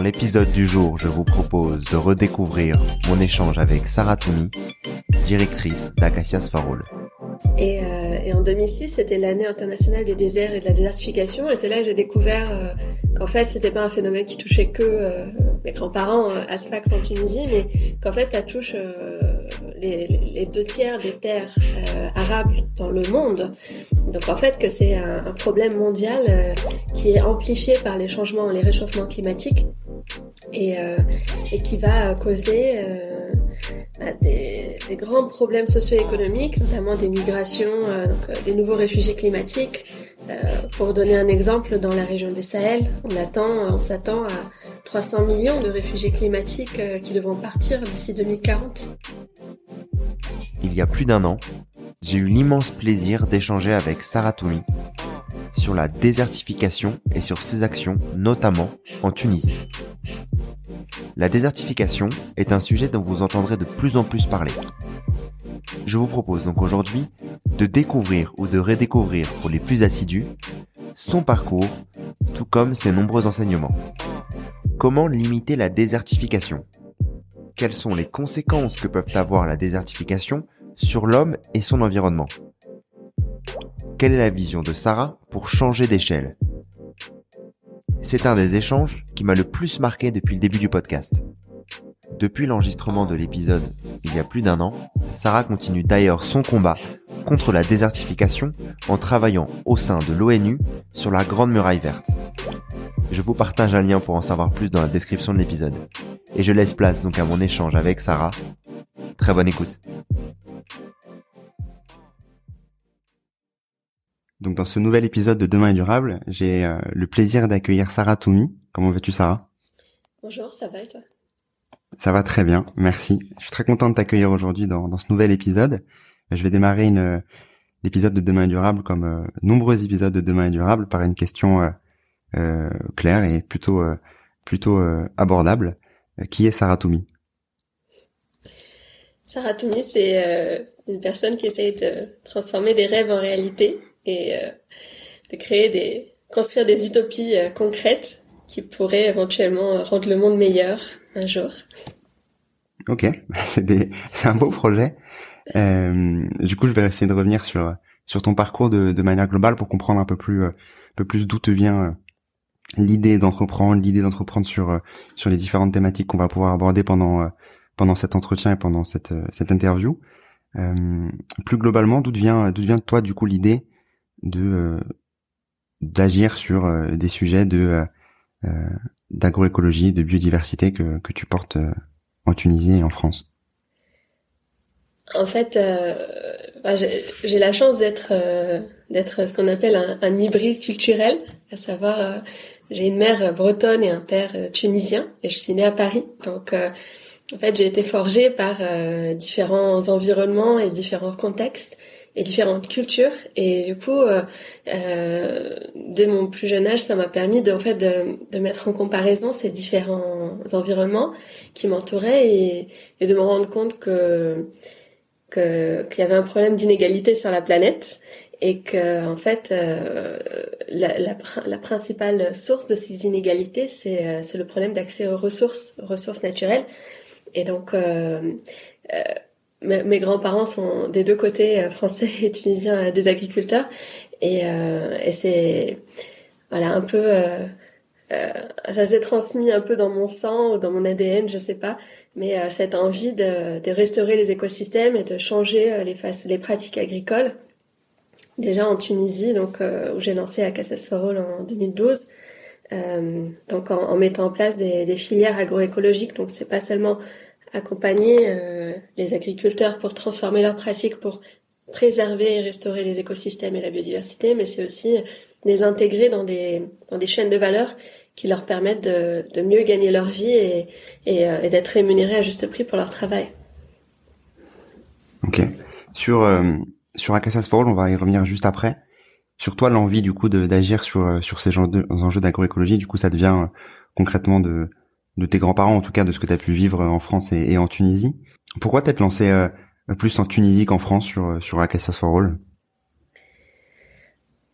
L'épisode du jour, je vous propose de redécouvrir mon échange avec Sarah Toumi, directrice d'Acacias Farol. Et, euh, et, en 2006, c'était l'année internationale des déserts et de la désertification. Et c'est là que j'ai découvert euh, qu'en fait, c'était pas un phénomène qui touchait que euh, mes grands-parents à Sfax en Tunisie, mais qu'en fait, ça touche les, deux tiers des terres arabes dans le monde. Donc en fait, que c'est un, problème mondial qui est amplifié par les changements, les réchauffements climatiques, et, et qui va causer bah, des, grands problèmes socio-économiques, notamment des migrations, euh, euh, des nouveaux réfugiés climatiques. Euh, pour donner un exemple, dans la région du Sahel, on attend, on s'attend à 300 millions de réfugiés climatiques qui devront partir d'ici 2040. Il y a plus d'un an, j'ai eu l'immense plaisir d'échanger avec Sarah Toumi sur la désertification et sur ses actions, notamment en Tunisie. La désertification est un sujet dont vous entendrez de plus en plus parler. Je vous propose donc aujourd'hui de découvrir ou de redécouvrir pour les plus assidus son parcours, tout comme ses nombreux enseignements. Comment limiter la désertification? Quelles sont les conséquences que peuvent avoir la désertification sur l'homme et son environnement? Quelle est la vision de Sarah pour changer d'échelle? C'est un des échanges qui m'a le plus marqué depuis le début du podcast. Depuis l'enregistrement de l'épisode il y a plus d'un an, Sarah continue d'ailleurs son combat contre la désertification en travaillant au sein de l'ONU sur la Grande Muraille Verte. Je vous partage un lien pour en savoir plus dans la description de l'épisode. Et je laisse place donc à mon échange avec Sarah. Très bonne écoute. Donc dans ce nouvel épisode de Demain est durable, j'ai euh, le plaisir d'accueillir Sarah Toumi. Comment vas-tu Sarah? Bonjour, ça va et toi? Ça va très bien, merci. Je suis très content de t'accueillir aujourd'hui dans, dans, ce nouvel épisode. Je vais démarrer une l'épisode de Demain est durable comme euh, nombreux épisodes de Demain est durable par une question euh, claire et plutôt plutôt abordable. qui est Sarah Toumi? Sarah Toumi, c'est une personne qui essaye de transformer des rêves en réalité et euh, de créer des, construire des utopies euh, concrètes qui pourraient éventuellement euh, rendre le monde meilleur un jour. Ok, c'est des, un beau projet. Euh, du coup, je vais essayer de revenir sur sur ton parcours de, de manière globale pour comprendre un peu plus un peu plus d'où te vient l'idée d'entreprendre, l'idée d'entreprendre sur sur les différentes thématiques qu'on va pouvoir aborder pendant pendant cet entretien et pendant cette cette interview. Euh, plus globalement, d'où vient d'où vient toi du coup l'idée de euh, d'agir sur euh, des sujets de euh, d'agroécologie, de biodiversité que, que tu portes en Tunisie et en France En fait, bah, j'ai la chance d'être d'être ce qu'on appelle un, un, hybride culturel, à savoir j'ai une mère bretonne et un père tunisien et je suis née à Paris. Donc en fait, j'ai été forgée par euh, différents environnements et différents contextes et différentes cultures. Et du coup, euh, euh, dès mon plus jeune âge, ça m'a permis de, en fait, de, de, mettre en comparaison ces différents environnements qui m'entouraient et, et, de me rendre compte que qu'il y avait un problème d'inégalité sur la planète et que en fait euh, la, la, la, principale source de ces inégalités c'est euh, c'est le problème d'accès aux ressources ressources naturelles et donc euh, euh mes, grands-parents sont des deux côtés français et tunisiens des agriculteurs. Et, et c'est voilà un peu ça s'est transmis un peu dans mon sang ou dans mon ADN, je sais pas, mais cette envie de, de, restaurer les écosystèmes et de changer les, les pratiques agricoles. Déjà en Tunisie, donc euh, où j'ai lancé Acacias for All en 2012. Euh, donc en, mettant en place des, des filières agroécologiques, donc c'est pas seulement accompagner euh, les agriculteurs pour transformer leurs pratiques pour préserver et restaurer les écosystèmes et la biodiversité, mais c'est aussi les intégrer dans des dans des chaînes de valeur qui leur permettent de, de mieux gagner leur vie et, et, et d'être rémunérés à juste prix pour leur travail. Ok. Sur sur Acacias for on va y revenir juste après. Sur toi, l'envie du coup d'agir sur euh, sur ces enjeux d'agroécologie, du coup, ça devient euh, concrètement de de tes grands-parents, en tout cas de ce que tu as pu vivre en France et, en Tunisie. Pourquoi t'être lancé euh, plus en Tunisie qu'en France sur sur All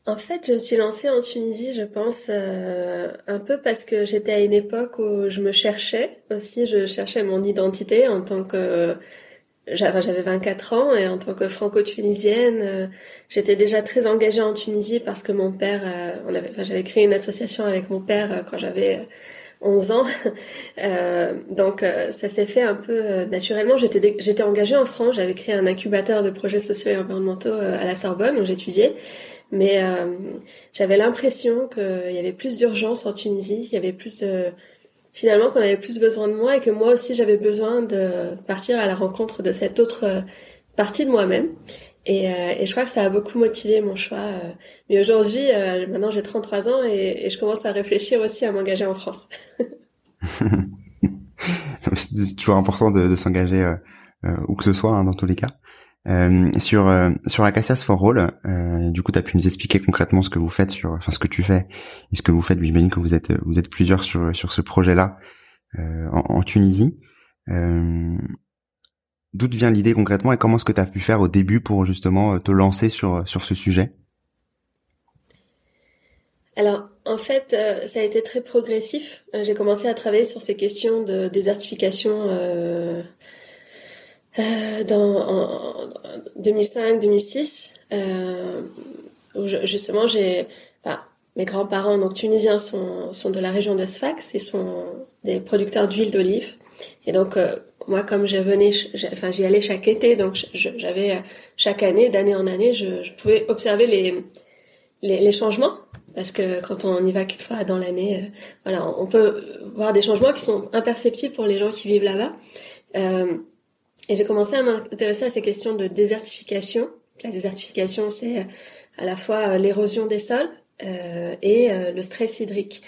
en fait, je me suis lancée en Tunisie, je pense, un peu parce que j'étais à une époque où je me cherchais aussi, je cherchais mon identité en tant que j'avais 24 ans et en tant que franco-tunisienne, euh, j'étais déjà très engagée en Tunisie parce que mon père, euh, j'avais créé une association avec mon père euh, quand j'avais 11 ans. donc ça s'est fait un peu naturellement. J'étais j'étais engagée en France. J'avais créé un incubateur de projets sociaux et environnementaux à la Sorbonne où j'étudiais. Mais j'avais l'impression qu'il y avait plus d'urgence en Tunisie. Il y avait plus de finalement qu'on avait plus besoin de moi et que moi aussi j'avais besoin de partir à la rencontre de cette autre euh, partie de moi-même. Et, euh, et, je crois que ça a beaucoup motivé mon choix. Euh. Mais aujourd'hui, maintenant j'ai 33 ans et, et, je commence à réfléchir aussi à m'engager en France. c'est toujours important de, de s'engager où que ce soit, hein, dans tous les cas. Euh, sur euh, sur Acacias for All, euh, du coup, tu as pu nous expliquer concrètement ce que vous faites sur, enfin ce que tu fais et ce que vous faites. J'imagine que vous êtes vous êtes plusieurs sur sur ce projet-là euh, en, en, Tunisie. D'où vient l'idée concrètement et comment est-ce que tu as pu faire au début pour justement te lancer sur sur ce sujet? Alors, en fait, ça a été très progressif. J'ai commencé à travailler sur ces questions de désertification euh, euh, dans en, 2005-2006, euh, où justement mes grands-parents donc tunisiens sont, sont de la région de Sfax et sont des producteurs d'huile d'olive. Et donc euh, moi comme je venais, enfin j'y allais chaque été, donc j'avais euh, chaque année, d'année en année, je, pouvais observer les, les, les changements parce que quand on y va quelquefois dans l'année, euh, voilà, on peut voir des changements qui sont imperceptibles pour les gens qui vivent là-bas. Euh, et j'ai commencé à m'intéresser à ces questions de désertification. La désertification, c'est euh, à la fois l'érosion des sols euh, et le stress hydrique.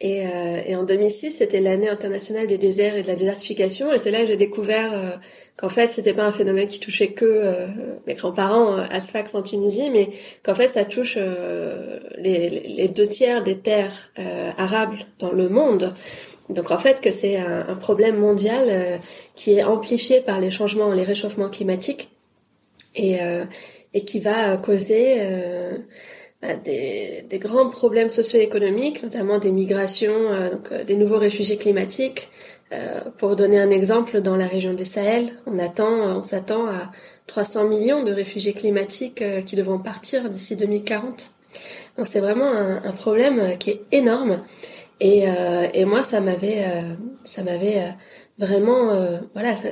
Et, euh, et en 2006, c'était l'année internationale des déserts et de la désertification. Et c'est là que j'ai découvert qu'en fait, c'était pas un phénomène qui touchait que mes grands-parents à Sfax en Tunisie, mais qu'en fait, ça touche les, les, deux tiers des terres arables dans le monde. Donc en fait que c'est un, problème mondial euh, qui est amplifié par les changements, les réchauffements climatiques et, euh, et qui va causer euh, des, des, grands problèmes socio-économiques, notamment des migrations, donc des nouveaux réfugiés climatiques. pour donner un exemple, dans la région du Sahel, on attend, on s'attend à 300 millions de réfugiés climatiques qui devront partir d'ici 2040. Donc c'est vraiment un, un, problème qui est énorme et, euh, et moi, ça m'avait, euh, ça m'avait euh, vraiment, voilà, ça,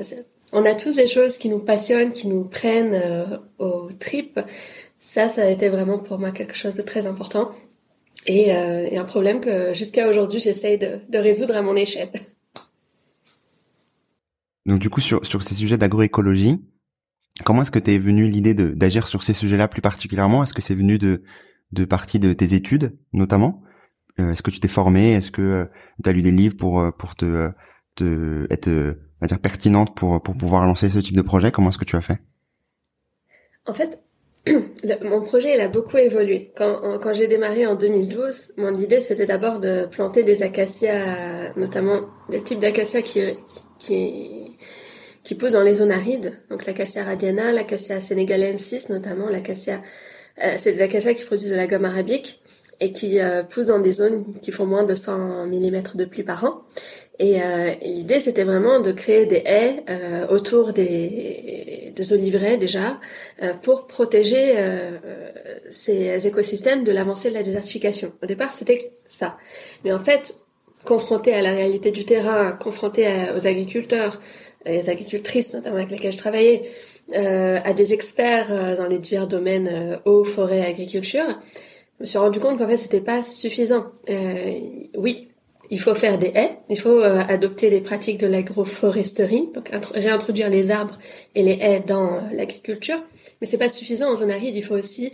on a tous des choses qui nous passionnent, qui nous prennent aux tripes. Ça, ça a été vraiment pour moi quelque chose de très important. Et, et un problème que jusqu'à aujourd'hui j'essaye de, de, résoudre à mon échelle. Donc du coup sur, sur ces sujets d'agroécologie, comment est-ce que tu es venu l'idée d'agir sur ces sujets-là plus particulièrement? Est-ce que c'est venu de, de partie de tes études notamment? Euh, est-ce que tu t'es formé Est-ce que euh, tu as lu des livres pour euh, pour te, te être va dire pertinente pour pour pouvoir lancer ce type de projet? Comment est-ce que tu as fait? En fait, mon projet il a beaucoup évolué. Quand, quand j'ai démarré en 2012, mon idée c'était d'abord de planter des acacias, notamment des types d'acacias qui, qui, qui poussent dans les zones arides. Donc l'acacia radiana, l'acacia sénégalensis notamment, l'acacia, euh, c'est des acacias qui produisent de la gomme arabique et qui euh, poussent dans des zones qui font moins de 100 mm de pluie par an. Et, euh, l'idée, c'était vraiment de créer des haies euh, autour des, des oliveraies déjà euh, pour protéger euh, ces écosystèmes de l'avancée de la désertification. Au départ, c'était ça. Mais en fait, confronté à la réalité du terrain, confronté aux agriculteurs, les agricultrices notamment avec lesquelles je travaillais, à des experts dans les divers domaines eau, forêt, agriculture, je me suis rendu compte qu'en fait, c'était pas suffisant. oui, il faut faire des haies, il faut euh, adopter les pratiques de l'agroforesterie, donc réintroduire les arbres et les haies dans euh, l'agriculture. Mais c'est pas suffisant en zone aride, il faut aussi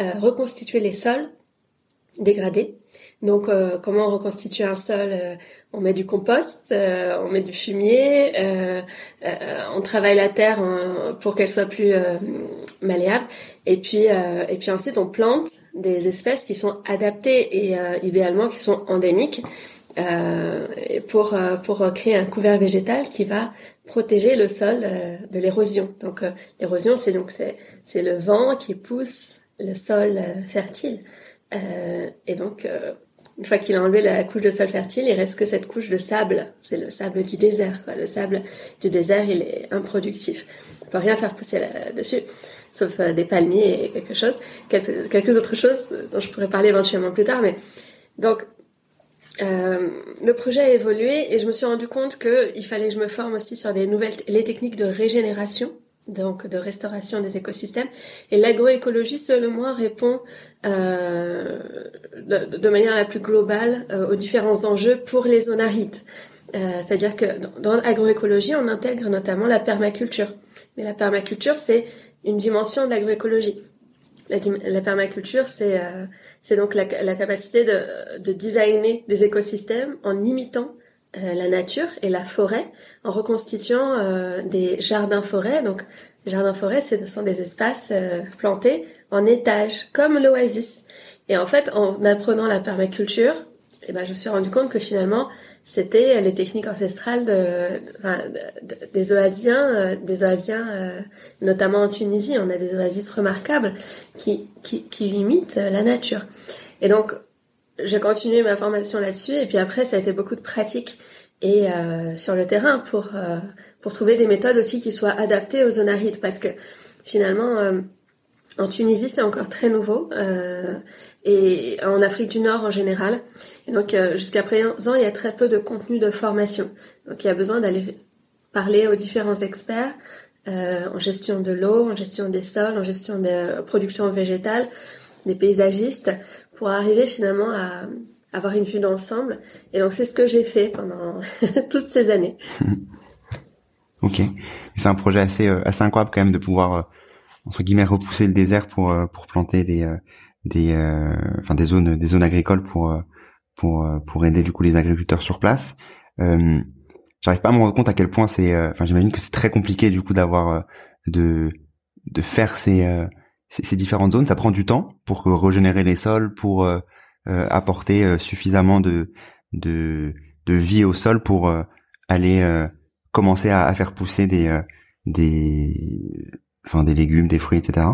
euh, reconstituer les sols dégradés. Donc, comment on reconstitue un sol On met du compost, on met du fumier, on travaille la terre pour qu'elle soit plus malléable, et puis et puis ensuite on plante des espèces qui sont adaptées et idéalement qui sont endémiques euh, pour euh, pour créer un couvert végétal qui va protéger le sol euh, de l'érosion. Donc l'érosion c'est donc c'est c'est le vent qui pousse le sol fertile et donc une fois qu'il a enlevé la couche de sol fertile, il reste que cette couche de sable. C'est le sable du désert. Quoi. Le sable du désert, il est improductif. On peut rien faire pousser là-dessus, sauf des palmiers et quelque chose, quelques, quelques autres choses dont je pourrais parler éventuellement plus tard. Mais donc euh, le projet a évolué et je me suis rendu compte qu'il fallait que je me forme aussi sur des nouvelles les techniques de régénération donc de restauration des écosystèmes. Et l'agroécologie, selon moi, répond euh, de, manière la plus globale euh, aux différents enjeux pour les zones arides. Euh, c'est-à-dire que dans l'agroécologie, on intègre notamment la permaculture. Mais la permaculture, c'est une dimension de l'agroécologie. La, permaculture, c'est euh, donc la, capacité de, de, designer des écosystèmes en imitant euh, la nature et la forêt, en reconstituant euh, des jardins-forêts. Donc, jardins-forêts, ce sont des espaces plantés en étages, comme l'oasis. Et en fait, en apprenant la permaculture, eh ben, je me suis rendu compte que finalement, c'était les techniques ancestrales de, des oasiens, euh, des oasiens, euh, notamment en Tunisie, on a des oasis remarquables qui, qui, qui imitent la nature. Et donc, j'ai continué ma formation là-dessus, et puis après, ça a été beaucoup de pratique et euh, sur le terrain pour pour trouver des méthodes aussi qui soient adaptées aux zones arides, parce que finalement en Tunisie, c'est encore très nouveau, euh, et en Afrique du Nord en général. Et donc, euh, jusqu'à présent, il y a très peu de contenu de formation. Donc, il y a besoin d'aller parler aux différents experts euh, en gestion de l'eau, en gestion des sols, en gestion des productions végétales, des paysagistes, pour arriver finalement à avoir une vue d'ensemble. Et donc, c'est ce que j'ai fait pendant toutes ces années. Ok. C'est un projet assez, assez incroyable quand même de pouvoir entre guillemets repousser le désert pour euh, pour planter des euh, des euh, enfin des zones des zones agricoles pour pour pour aider du coup les agriculteurs sur place. J'arrive pas à me rendre compte à quel point c'est enfin j'imagine que c'est très compliqué du coup d'avoir de de faire ces, ces, différentes zones. Ça prend du temps pour régénérer les sols, pour apporter suffisamment de, de, de vie au sol pour aller commencer à, à, faire pousser des, des, enfin des légumes, des fruits, etc.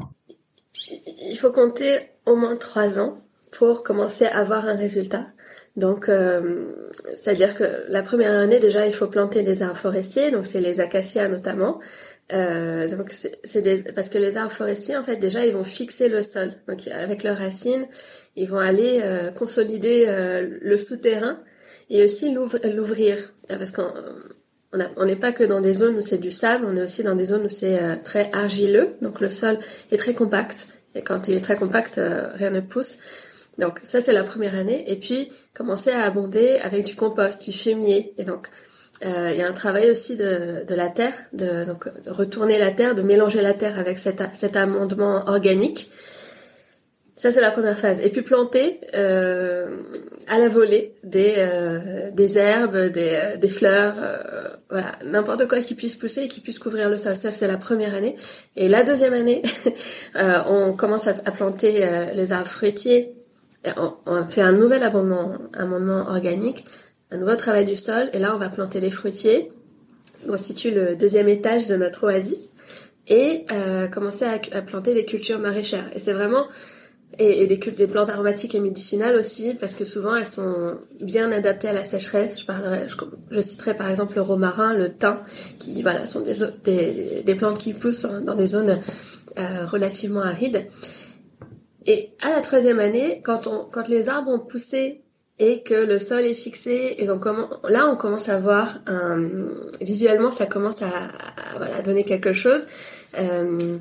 Il faut compter au moins trois ans pour commencer à avoir un résultat. Donc, euh, c'est-à-dire que la première année déjà, il faut planter des arbres forestiers, donc c'est les acacias notamment. Euh, donc c'est parce que les arbres forestiers, en fait, déjà, ils vont fixer le sol. Donc avec leurs racines, ils vont aller euh, consolider le souterrain et aussi l'ouvrir, parce qu'on on n'est pas que dans des zones où c'est du sable, on est aussi dans des zones où c'est euh, très argileux, donc le sol est très compact. Et quand il est très compact, euh, rien ne pousse. Donc ça c'est la première année. Et puis commencer à abonder avec du compost, du fumier. Et donc euh, il y a un travail aussi de, la terre, de, donc, de retourner la terre, de mélanger la terre avec cet, cet amendement organique ça c'est la première phase. Et puis planter euh, à la volée des euh, des herbes, des, euh, des fleurs, euh, voilà, n'importe quoi qui puisse pousser et qui puisse couvrir le sol. Ça c'est la première année. Et la deuxième année, on commence à, à planter les arbres fruitiers. On, on, fait un nouvel amendement, amendement organique, un nouveau travail du sol. Et là, on va planter les fruitiers, qui constituent le deuxième étage de notre oasis, et commencer à planter des cultures maraîchères. Et c'est vraiment et, des, plantes aromatiques et médicinales aussi, parce que souvent elles sont bien adaptées à la sécheresse. Je parlerai, je, citerai par exemple le romarin, le thym, qui voilà sont des, des, plantes qui poussent dans des zones euh, relativement arides. Et à la troisième année, quand on, quand les arbres ont poussé et que le sol est fixé et donc là on commence à voir un, visuellement ça commence à, à voilà donner quelque chose. Euh,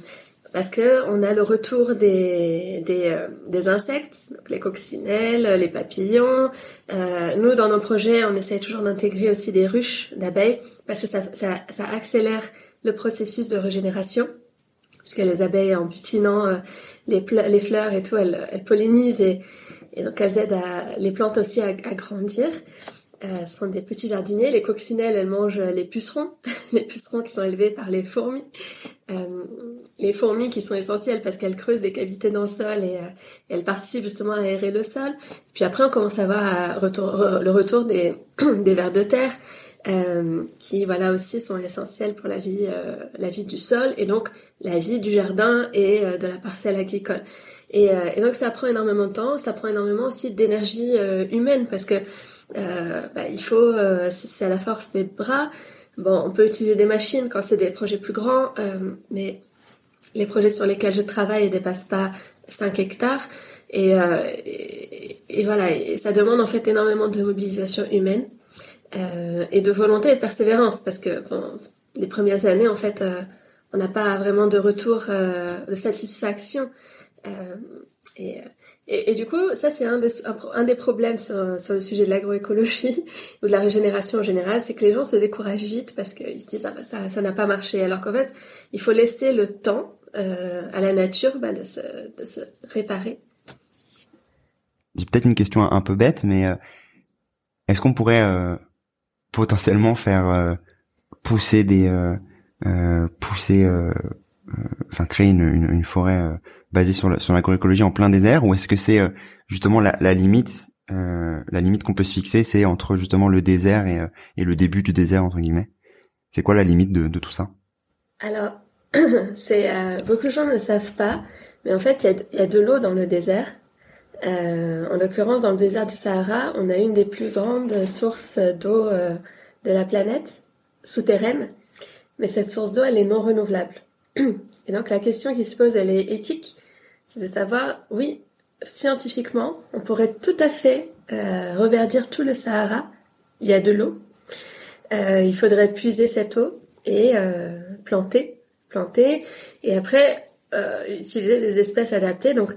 parce que on a le retour des des, euh, des insectes, les coccinelles, les papillons. Euh, nous, dans nos projets, on essaie toujours d'intégrer aussi des ruches d'abeilles parce que ça, ça, ça accélère le processus de régénération. Parce que les abeilles, en butinant euh, les, les fleurs et tout, elles, elles pollinisent et, et donc elles aident à, les plantes aussi à, à grandir euh, sont des petits jardiniers. Les coccinelles, elles mangent les pucerons, les pucerons qui sont élevés par les fourmis. Euh, les fourmis qui sont essentielles parce qu'elles creusent des cavités dans le sol et, euh, elles participent justement à aérer le sol. Puis après, on commence à voir retour, le retour des, des vers de terre. Euh, qui voilà aussi sont essentiels pour la vie euh, la vie du sol et donc la vie du jardin et de la parcelle agricole et, donc ça prend énormément de temps ça prend énormément aussi d'énergie humaine parce que euh, bah, il faut, euh, c'est à la force des bras. Bon, on peut utiliser des machines quand c'est des projets plus grands, euh, mais les projets sur lesquels je travaille ne dépassent pas 5 hectares. Et, voilà, ça demande en fait énormément de mobilisation humaine et de volonté et de persévérance parce que bon, les premières années, en fait, on n'a pas vraiment de retour de satisfaction. Et, du coup, ça c'est un des, un, des problèmes sur, sur le sujet de l'agroécologie ou de la régénération en général, c'est que les gens se découragent vite parce qu'ils se disent ah bah ça ça n'a pas marché, alors qu'en fait il faut laisser le temps euh, à la nature bah, de, se, de se réparer. J'ai peut-être une question un, peu bête, mais euh, est-ce qu'on pourrait euh, potentiellement faire euh, pousser des euh, pousser enfin créer une, une, une forêt basé sur la, sur l'agroécologie en plein désert ou est-ce que c'est euh, justement la, la limite euh, la limite qu'on peut se fixer c'est entre justement le désert et, euh, et le début du désert entre guillemets? C'est quoi la limite de, de tout ça? Alors c'est beaucoup de gens ne savent pas mais en fait il y y a, de l'eau dans le désert. En l'occurrence dans le désert du Sahara on a une des plus grandes sources d'eau de la planète souterraine. Mais cette source d'eau elle est non renouvelable et donc la question qui se pose elle est éthique c'est de savoir, oui, scientifiquement, on pourrait tout à fait euh, reverdir tout le Sahara. Il y a de l'eau. Euh, il faudrait puiser cette eau et euh, planter, planter, et après euh, utiliser des espèces adaptées. Donc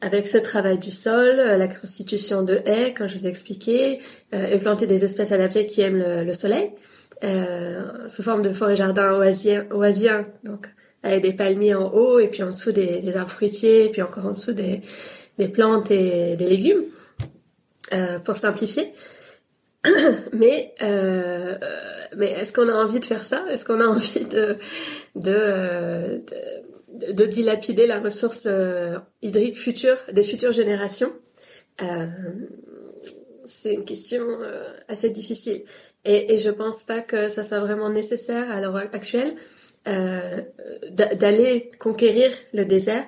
avec ce travail du sol, euh, la constitution de haies, comme je vous ai expliqué, euh, et planter des espèces adaptées qui aiment le, le soleil, sous forme de forêt-jardin oisien, oisien, donc avec des palmiers en haut et puis en dessous des, arbres fruitiers et puis encore en dessous des, des plantes et des légumes, euh, pour simplifier. mais euh, mais est-ce qu'on a envie de faire ça? Est-ce qu'on a envie de de, de, de dilapider la ressource euh, hydrique future des futures générations? Euh, C'est une question euh, assez difficile. Et, et je pense pas que ça soit vraiment nécessaire à l'heure actuelle euh, d'aller conquérir le désert,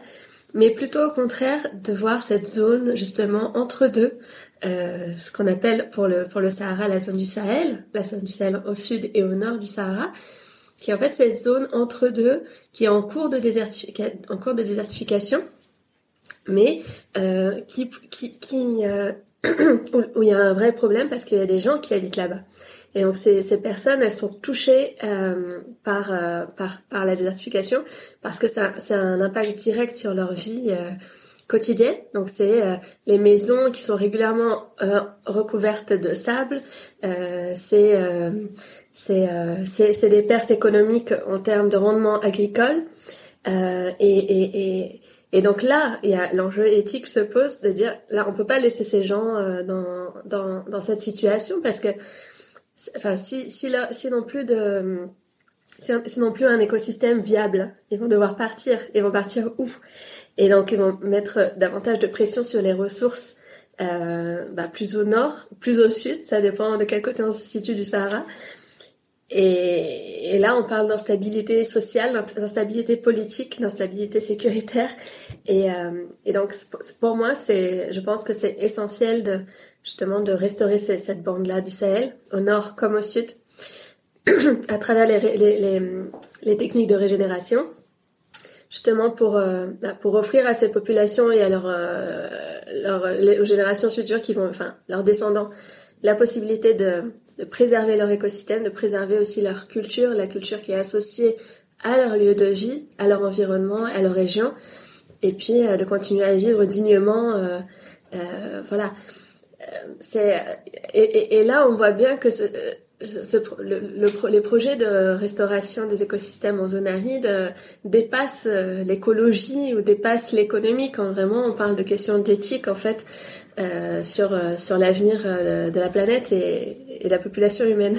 mais plutôt au contraire de voir cette zone justement entre deux, euh, ce qu'on appelle pour le pour le Sahara la zone du Sahel, la zone du Sahel au sud et au nord du Sahara, qui est en fait cette zone entre deux qui est en cours de en cours de désertification, mais euh, qui qui, qui euh, où il y a un vrai problème parce qu'il y a des gens qui habitent là-bas. Et donc ces, ces personnes, elles sont touchées euh, par, euh, par, par la désertification parce que ça, c'est un impact direct sur leur vie euh, quotidienne. Donc c'est euh, les maisons qui sont régulièrement recouvertes de sable. c'est c'est c'est des pertes économiques en termes de rendement agricole. et, et, et Et donc là, il y a l'enjeu éthique se pose de dire là, on peut pas laisser ces gens dans, dans dans cette situation parce que enfin si si là si non plus de c'est non plus un écosystème viable. Ils vont devoir partir. Ils vont partir où? Et donc ils vont mettre davantage de pression sur les ressources euh, bah, plus au nord, plus au sud, ça dépend de quel côté on se situe du Sahara. Et, là, on parle d'instabilité sociale, d'instabilité politique, d'instabilité sécuritaire. Et, euh, donc, pour moi, c'est, je pense que c'est essentiel de justement de restaurer cette bande-là du Sahel, au nord comme au sud, à travers les, techniques de régénération, justement pour euh, pour offrir à ces populations et à leurs euh, aux générations futures qui vont, enfin leurs descendants, la possibilité de, de préserver leur écosystème, de préserver aussi leur culture, la culture qui est associée à leur lieu de vie, à leur environnement, à leur région, et puis euh, de continuer à vivre dignement. Euh, euh, voilà. C'est et, là on voit bien que le, les projets de restauration des écosystèmes en zone aride euh, dépassent euh, l'écologie ou dépassent l'économie quand vraiment on parle de questions d'éthique en fait euh, sur sur l'avenir de la planète et, et, la population humaine.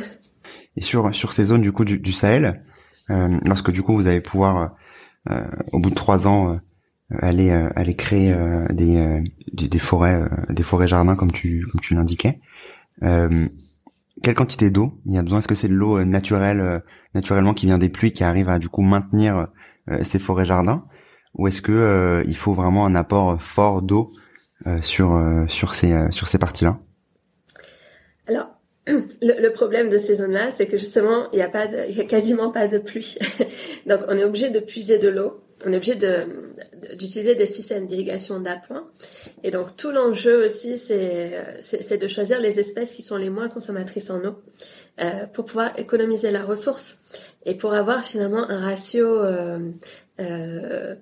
Et sur sur ces zones du coup du, Sahel, lorsque du coup vous allez pouvoir au bout de trois ans aller aller créer des, des, des forêts des forêts jardins comme tu comme tu l'indiquais quelle quantité d'eau il y a besoin? Est-ce que c'est de l'eau euh, naturelle, euh, naturellement qui vient des pluies, qui arrive à du coup maintenir euh, ces forêts jardins, ou est-ce que il faut vraiment un apport fort d'eau sur sur ces sur ces parties-là. Alors le, problème de ces zones-là, c'est que justement il n'y a a quasiment pas de pluie, donc on est obligé de puiser de l'eau. On est obligé d'utiliser des systèmes d'irrigation d'appoint. Et donc tout l'enjeu aussi, c'est de choisir les espèces qui sont les moins consommatrices en eau euh, pour pouvoir économiser la ressource et pour avoir finalement un ratio euh, euh,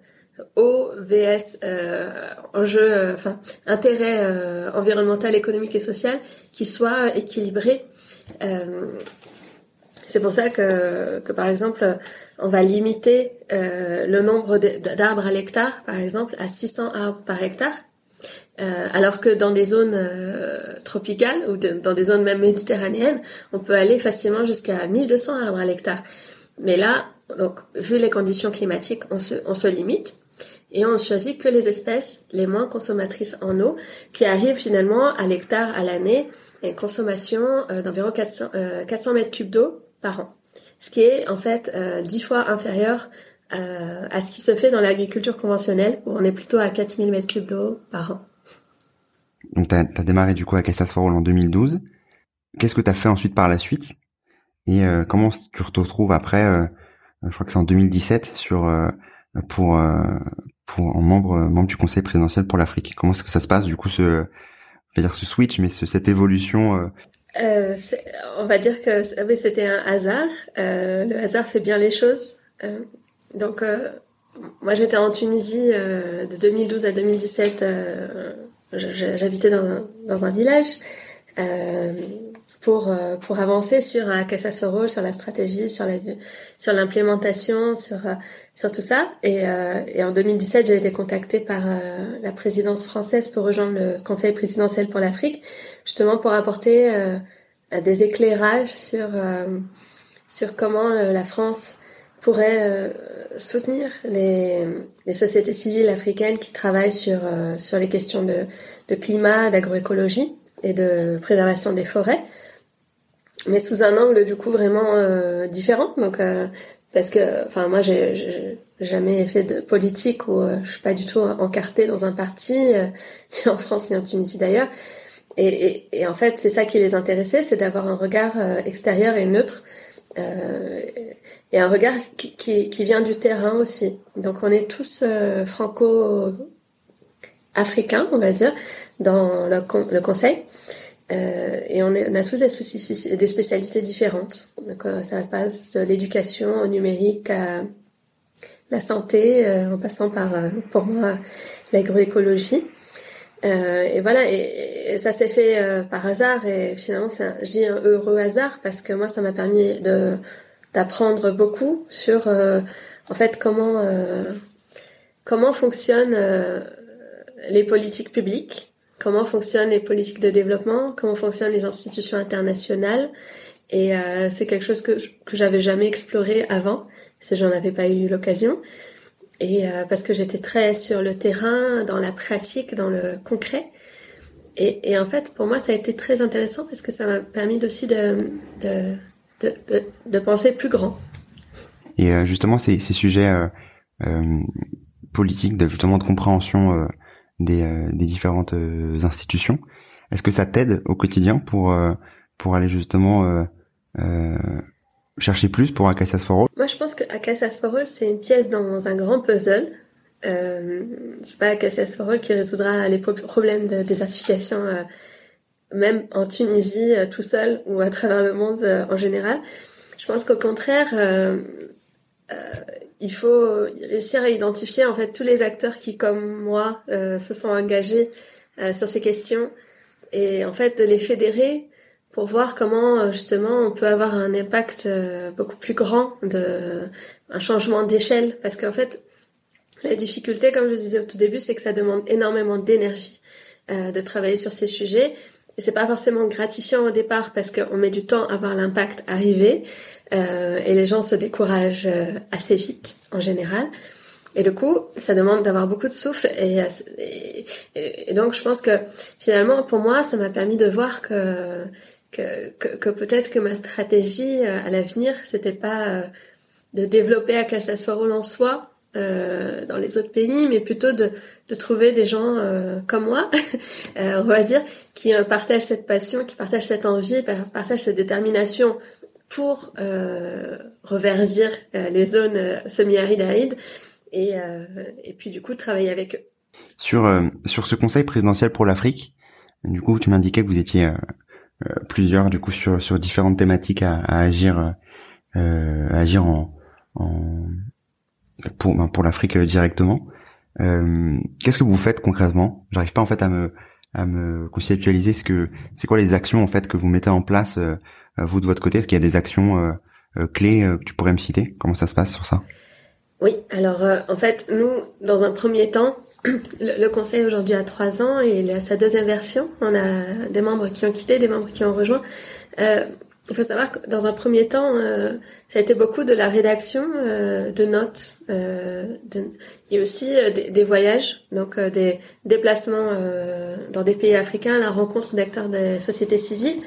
eau vs euh, enjeu, euh, enfin intérêt euh, environnemental, économique et social qui soit équilibré. C'est pour ça que, que, par exemple, on va limiter euh, le nombre d'arbres à l'hectare, par exemple, à 600 arbres par hectare. Euh, alors que dans des zones euh, tropicales ou dans des zones même méditerranéennes, on peut aller facilement jusqu'à 1200 arbres à l'hectare. Mais là, donc, vu les conditions climatiques, on se, on se limite et on choisit que les espèces les moins consommatrices en eau qui arrivent finalement à l'hectare à l'année et consommation d'environ 400, 400 mètres cubes d'eau par an. Ce qui est en fait euh, dix fois inférieur euh, à ce qui se fait dans l'agriculture conventionnelle, où on est plutôt à 4000 mètres cubes d'eau par an. Donc tu as, démarré du coup à Cassas for en 2012. Qu'est-ce que tu as fait ensuite par la suite? Et euh, comment tu te retrouves après, euh, je crois que c'est en 2017, sur pour pour en membre membre du Conseil présidentiel pour l'Afrique. Comment est-ce que ça se passe du coup ce dire ce switch, mais ce, cette évolution euh, on va dire que oui, c'était un hasard. Euh, le hasard fait bien les choses. Euh, donc, euh, moi, j'étais en Tunisie euh, de 2012 à 2017. J'habitais dans, dans, un village pour pour avancer sur un Soro, sur la stratégie, sur la sur l'implémentation, sur sur tout ça. Et, et en 2017, j'ai été contactée par la présidence française pour rejoindre le Conseil présidentiel pour l'Afrique justement pour apporter euh, des éclairages sur euh, sur comment euh, la France pourrait soutenir les, les, sociétés civiles africaines qui travaillent sur sur les questions de, de climat, d'agroécologie et de préservation des forêts, mais sous un angle du coup vraiment différent. Donc parce que enfin moi j'ai jamais fait de politique ou je suis pas du tout encartée dans un parti ni en France ni en Tunisie d'ailleurs et, et, en fait, c'est ça qui les intéressait, c'est d'avoir un regard euh, extérieur et neutre, euh, et un regard qui, qui, vient du terrain aussi. Donc on est tous euh, franco-africains, on va dire, dans le, le conseil. Euh, et on, est, on, a tous des, spécialités différentes. Donc euh, ça passe de l'éducation au numérique à la santé, en passant par, pour moi, l'agroécologie. Euh, et voilà, et, ça s'est fait euh, par hasard et finalement, c'est je dis un heureux hasard parce que moi, ça m'a permis de d'apprendre beaucoup sur euh, en fait comment comment fonctionnent les politiques publiques, comment fonctionnent les politiques de développement, comment fonctionnent les institutions internationales. Et c'est quelque chose que, que j'avais jamais exploré avant, si j'en avais pas eu l'occasion. Et parce que j'étais très sur le terrain, dans la pratique, dans le concret. Et, et, en fait, pour moi, ça a été très intéressant parce que ça m'a permis aussi de, de, de, de, penser plus grand. Et euh, justement, ces, ces sujets euh, euh, politiques, de, justement de compréhension euh, des, euh, des, différentes institutions, est-ce que ça t'aide au quotidien pour, pour aller justement chercher plus pour Acacias for All Moi, je pense que Acacias for All, c'est une pièce dans un grand puzzle. Euh, c'est pas Cassius Forol qui résoudra les problèmes de désertification, euh, même en Tunisie euh, tout seul ou à travers le monde euh, en général. Je pense qu'au contraire, il faut réussir à identifier en fait tous les acteurs qui, comme moi, se sont engagés sur ces questions et en fait de les fédérer pour voir comment justement on peut avoir un impact beaucoup plus grand de un changement d'échelle parce qu'en fait la difficulté, comme je disais au tout début, c'est que ça demande énormément d'énergie euh, de travailler sur ces sujets. Et c'est pas forcément gratifiant au départ parce qu'on met du temps à voir l'impact arriver euh, et les gens se découragent euh, assez vite en général. Et du coup, ça demande d'avoir beaucoup de souffle. Et, et, et, donc, je pense que finalement, pour moi, ça m'a permis de voir que que, que, peut-être que ma stratégie euh, à l'avenir, c'était pas euh, de développer à Cassasforol en soi, euh, dans les autres pays, mais plutôt de, de trouver des gens euh, comme moi, euh, on va dire, qui euh, partagent cette passion, qui partagent cette envie, partagent cette détermination pour reverdir les zones semi-arides arides, et, et puis du coup travailler avec eux. Sur, sur ce conseil présidentiel pour l'Afrique, du coup tu m'indiquais que vous étiez plusieurs du coup sur, sur différentes thématiques à, à agir, à agir en, en pour ben, pour l'Afrique euh, directement. Euh, Qu'est-ce que vous faites concrètement? J'arrive pas en fait à me à me conceptualiser ce que c'est quoi les actions en fait que vous mettez en place euh, vous de votre côté? Est-ce qu'il y a des actions clés que tu pourrais me citer? Comment ça se passe sur ça? Oui, alors en fait nous dans un premier temps le, le conseil aujourd'hui a trois ans et il a sa deuxième version. On a des membres qui ont quitté, des membres qui ont rejoint. Euh, il faut savoir que dans un premier temps, euh, ça a été beaucoup de la rédaction euh, de notes. Euh, de... Il aussi euh, des, voyages, donc euh, des déplacements dans des pays africains, la rencontre d'acteurs des sociétés civiles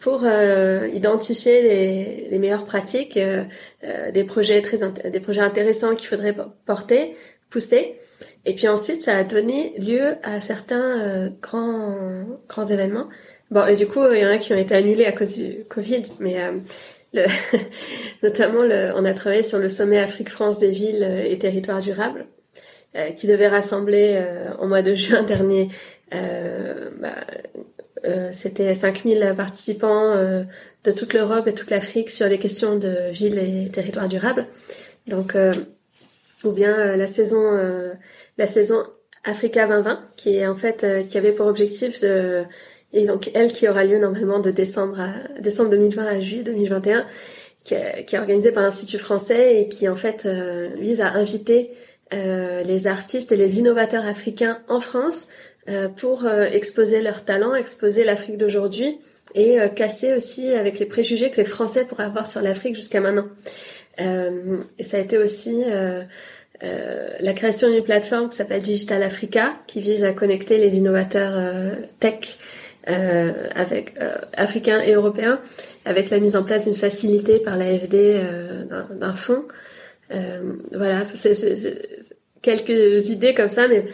pour identifier les, les, meilleures pratiques, des projets très des projets intéressants qu'il faudrait porter, pousser. Et puis ensuite, ça a donné lieu à certains grands grands événements. Bon, et du coup, il y en a qui ont été annulés à cause du Covid, mais euh, le, notamment, le, on a travaillé sur le sommet Afrique-France des villes euh, et territoires durables, euh, qui devait rassembler au mois de juin dernier, bah, c'était 5000 participants de toute l'Europe et toute l'Afrique sur les questions de villes et territoires durables. Donc, ou bien la saison, la saison Africa 2020, qui est en fait, qui avait pour objectif de et donc elle qui aura lieu normalement de décembre à décembre 2020 à juillet 2021, qui est, qui est organisée par l'Institut français et qui en fait euh, vise à inviter euh, les artistes et les innovateurs africains en France euh, pour euh, exposer leurs talents, exposer l'Afrique d'aujourd'hui et euh, casser aussi avec les préjugés que les Français pourraient avoir sur l'Afrique jusqu'à maintenant. et ça a été aussi la création d'une plateforme qui s'appelle Digital Africa, qui vise à connecter les innovateurs tech euh, avec euh, africains et européens, avec la mise en place d'une facilité par l'AFD euh, d'un fonds. Euh, voilà, c'est quelques idées comme ça, mais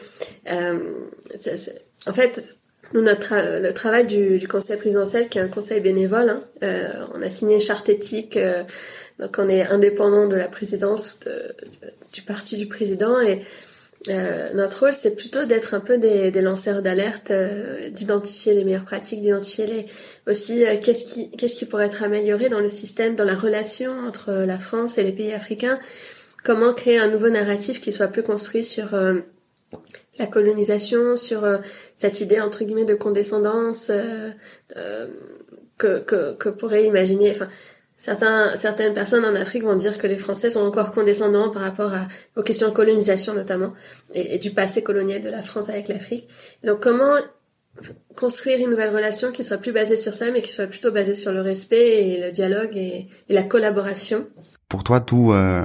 en fait, nous, notre le travail du, du, conseil présidentiel, qui est un conseil bénévole, hein, on a signé une charte éthique, donc on est indépendant de la présidence de, du parti du président et euh, notre rôle, c'est plutôt d'être un peu des, des lanceurs d'alerte, euh, d'identifier les meilleures pratiques, d'identifier les aussi euh, qu'est-ce qui qu'est-ce qui pourrait être amélioré dans le système, dans la relation entre la France et les pays africains. Comment créer un nouveau narratif qui soit plus construit sur la colonisation, sur cette idée entre guillemets de condescendance que, que, que pourrait imaginer. Enfin, Certains, certaines personnes en Afrique vont dire que les Français sont encore condescendants par rapport à, aux questions de colonisation notamment et, du passé colonial de la France avec l'Afrique. Donc comment construire une nouvelle relation qui soit plus basée sur ça, mais qui soit plutôt basée sur le respect et le dialogue et, la collaboration? Pour toi, d'où euh,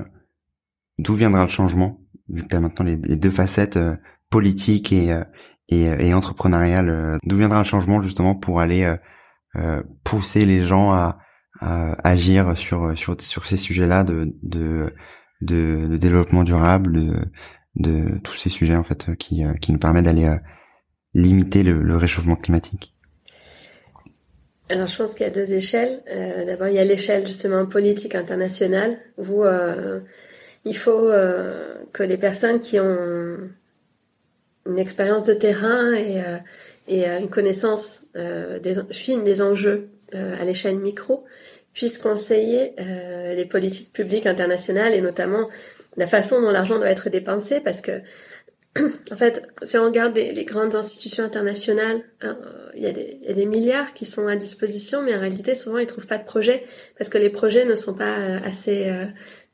d'où viendra le changement vu que tu as maintenant les, deux facettes euh, politiques et, euh, et, et entrepreneuriales, d'où viendra le changement justement pour aller pousser les gens à, agir sur sur sur ces sujets-là de, de de développement durable, de tous ces sujets en fait qui qui nous permettent d'aller limiter le, réchauffement climatique alors je pense qu'il y a deux échelles. Euh, D'abord il y a l'échelle justement politique internationale où euh, il faut euh, que les personnes qui ont une expérience de terrain et, euh, et une connaissance fine des enjeux à l'échelle micro puissent conseiller euh, les politiques publiques internationales et notamment la façon dont l'argent doit être dépensé parce que en fait, si on regarde les, grandes institutions internationales, euh, il y, a des, milliards qui sont à disposition, mais en réalité, souvent, ils trouvent pas de projets parce que les projets ne sont pas euh, assez, euh,